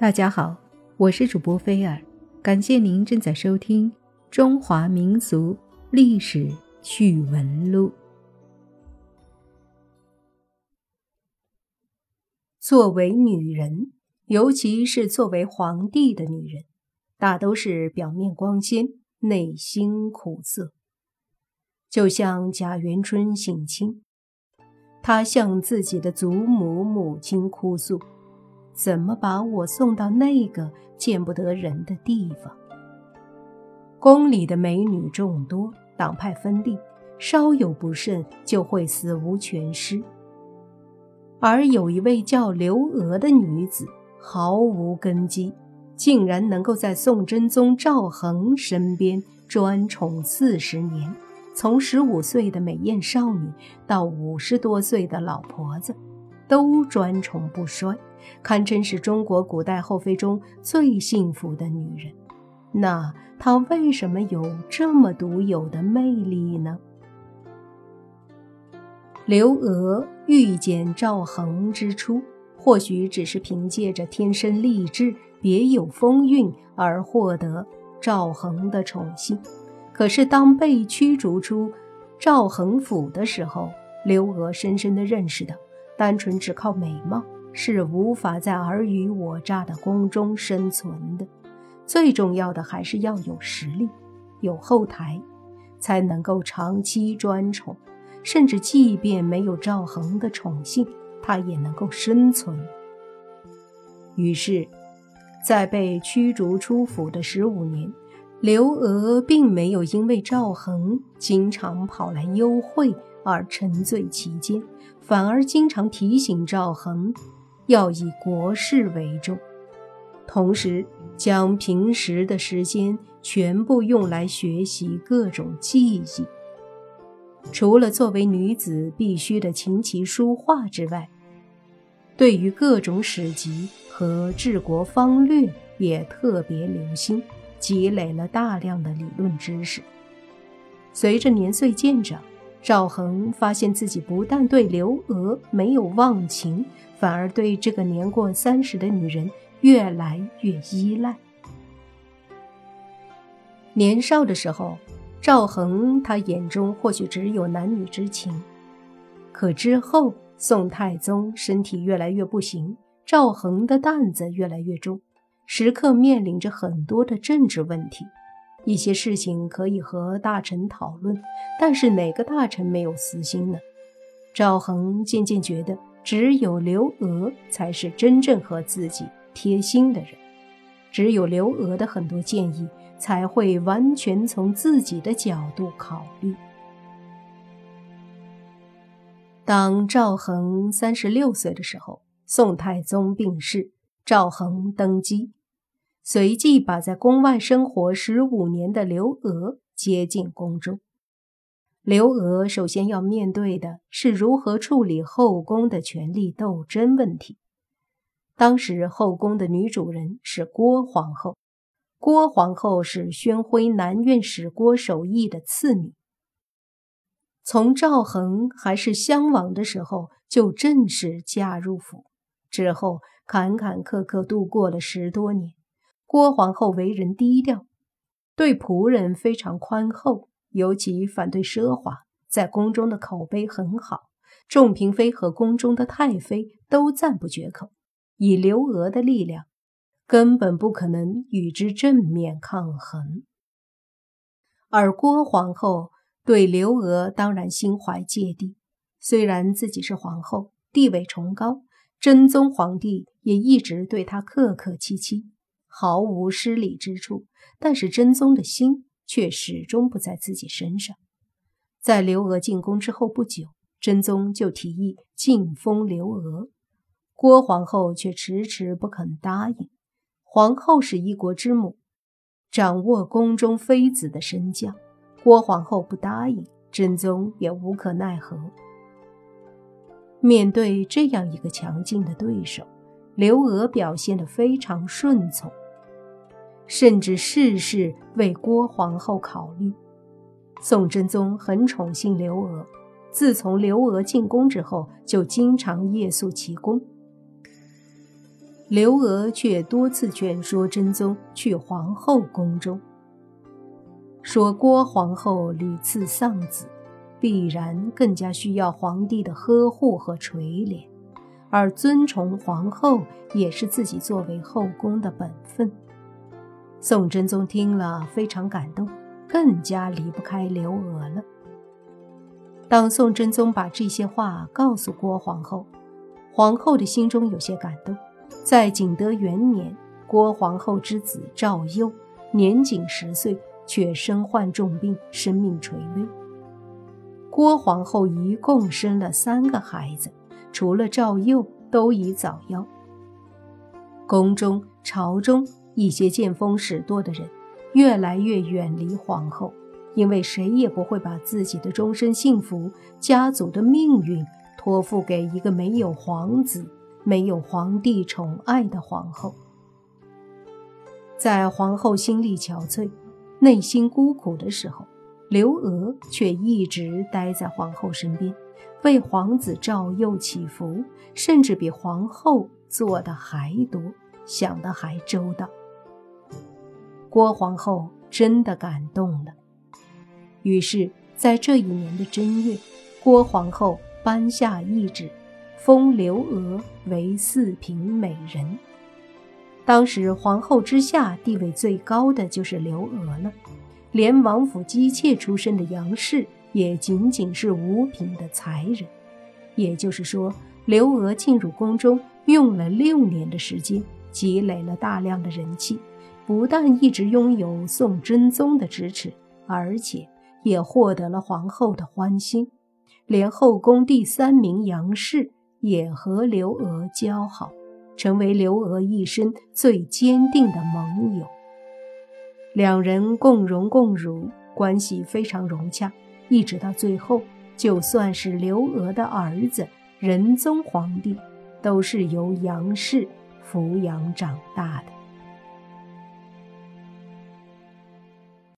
大家好，我是主播菲尔，感谢您正在收听《中华民俗历史趣闻录》。作为女人，尤其是作为皇帝的女人，大都是表面光鲜，内心苦涩。就像贾元春省亲，她向自己的祖母母亲哭诉。怎么把我送到那个见不得人的地方？宫里的美女众多，党派分立，稍有不慎就会死无全尸。而有一位叫刘娥的女子，毫无根基，竟然能够在宋真宗赵恒身边专宠四十年，从十五岁的美艳少女到五十多岁的老婆子。都专宠不衰，堪称是中国古代后妃中最幸福的女人。那她为什么有这么独有的魅力呢？刘娥遇见赵恒之初，或许只是凭借着天生丽质、别有风韵而获得赵恒的宠幸。可是当被驱逐出赵恒府的时候，刘娥深深地认识到。单纯只靠美貌是无法在尔虞我诈的宫中生存的，最重要的还是要有实力，有后台，才能够长期专宠，甚至即便没有赵恒的宠幸，他也能够生存。于是，在被驱逐出府的十五年，刘娥并没有因为赵恒经常跑来幽会而沉醉其间。反而经常提醒赵恒，要以国事为重，同时将平时的时间全部用来学习各种技艺。除了作为女子必须的琴棋书画之外，对于各种史籍和治国方略也特别留心，积累了大量的理论知识。随着年岁渐长。赵恒发现自己不但对刘娥没有忘情，反而对这个年过三十的女人越来越依赖。年少的时候，赵恒他眼中或许只有男女之情，可之后宋太宗身体越来越不行，赵恒的担子越来越重，时刻面临着很多的政治问题。一些事情可以和大臣讨论，但是哪个大臣没有私心呢？赵恒渐渐觉得，只有刘娥才是真正和自己贴心的人，只有刘娥的很多建议才会完全从自己的角度考虑。当赵恒三十六岁的时候，宋太宗病逝，赵恒登基。随即把在宫外生活十五年的刘娥接进宫中。刘娥首先要面对的是如何处理后宫的权力斗争问题。当时后宫的女主人是郭皇后，郭皇后是宣徽南院使郭守义的次女。从赵恒还是襄王的时候就正式嫁入府，之后坎坎坷坷度过了十多年。郭皇后为人低调，对仆人非常宽厚，尤其反对奢华，在宫中的口碑很好。众嫔妃和宫中的太妃都赞不绝口。以刘娥的力量，根本不可能与之正面抗衡。而郭皇后对刘娥当然心怀芥蒂，虽然自己是皇后，地位崇高，真宗皇帝也一直对她客客气气。毫无失礼之处，但是真宗的心却始终不在自己身上。在刘娥进宫之后不久，真宗就提议晋封刘娥，郭皇后却迟迟不肯答应。皇后是一国之母，掌握宫中妃子的身教，郭皇后不答应，真宗也无可奈何。面对这样一个强劲的对手，刘娥表现得非常顺从。甚至事事为郭皇后考虑。宋真宗很宠幸刘娥，自从刘娥进宫之后，就经常夜宿其宫。刘娥却多次劝说真宗去皇后宫中，说郭皇后屡次丧子，必然更加需要皇帝的呵护和垂怜，而尊崇皇后也是自己作为后宫的本分。宋真宗听了非常感动，更加离不开刘娥了。当宋真宗把这些话告诉郭皇后，皇后的心中有些感动。在景德元年，郭皇后之子赵佑年仅十岁，却身患重病，生命垂危。郭皇后一共生了三个孩子，除了赵佑，都已早夭。宫中、朝中一些见风使舵的人，越来越远离皇后，因为谁也不会把自己的终身幸福、家族的命运托付给一个没有皇子。没有皇帝宠爱的皇后，在皇后心力憔悴、内心孤苦的时候，刘娥却一直待在皇后身边，为皇子赵佑祈福，甚至比皇后做的还多，想的还周到。郭皇后真的感动了，于是，在这一年的正月，郭皇后颁下懿旨。封刘娥为四品美人。当时皇后之下地位最高的就是刘娥了，连王府姬妾出身的杨氏也仅仅是五品的才人。也就是说，刘娥进入宫中用了六年的时间，积累了大量的人气，不但一直拥有宋真宗的支持，而且也获得了皇后的欢心，连后宫第三名杨氏。也和刘娥交好，成为刘娥一生最坚定的盟友。两人共荣共辱，关系非常融洽。一直到最后，就算是刘娥的儿子仁宗皇帝，都是由杨氏抚养长大的。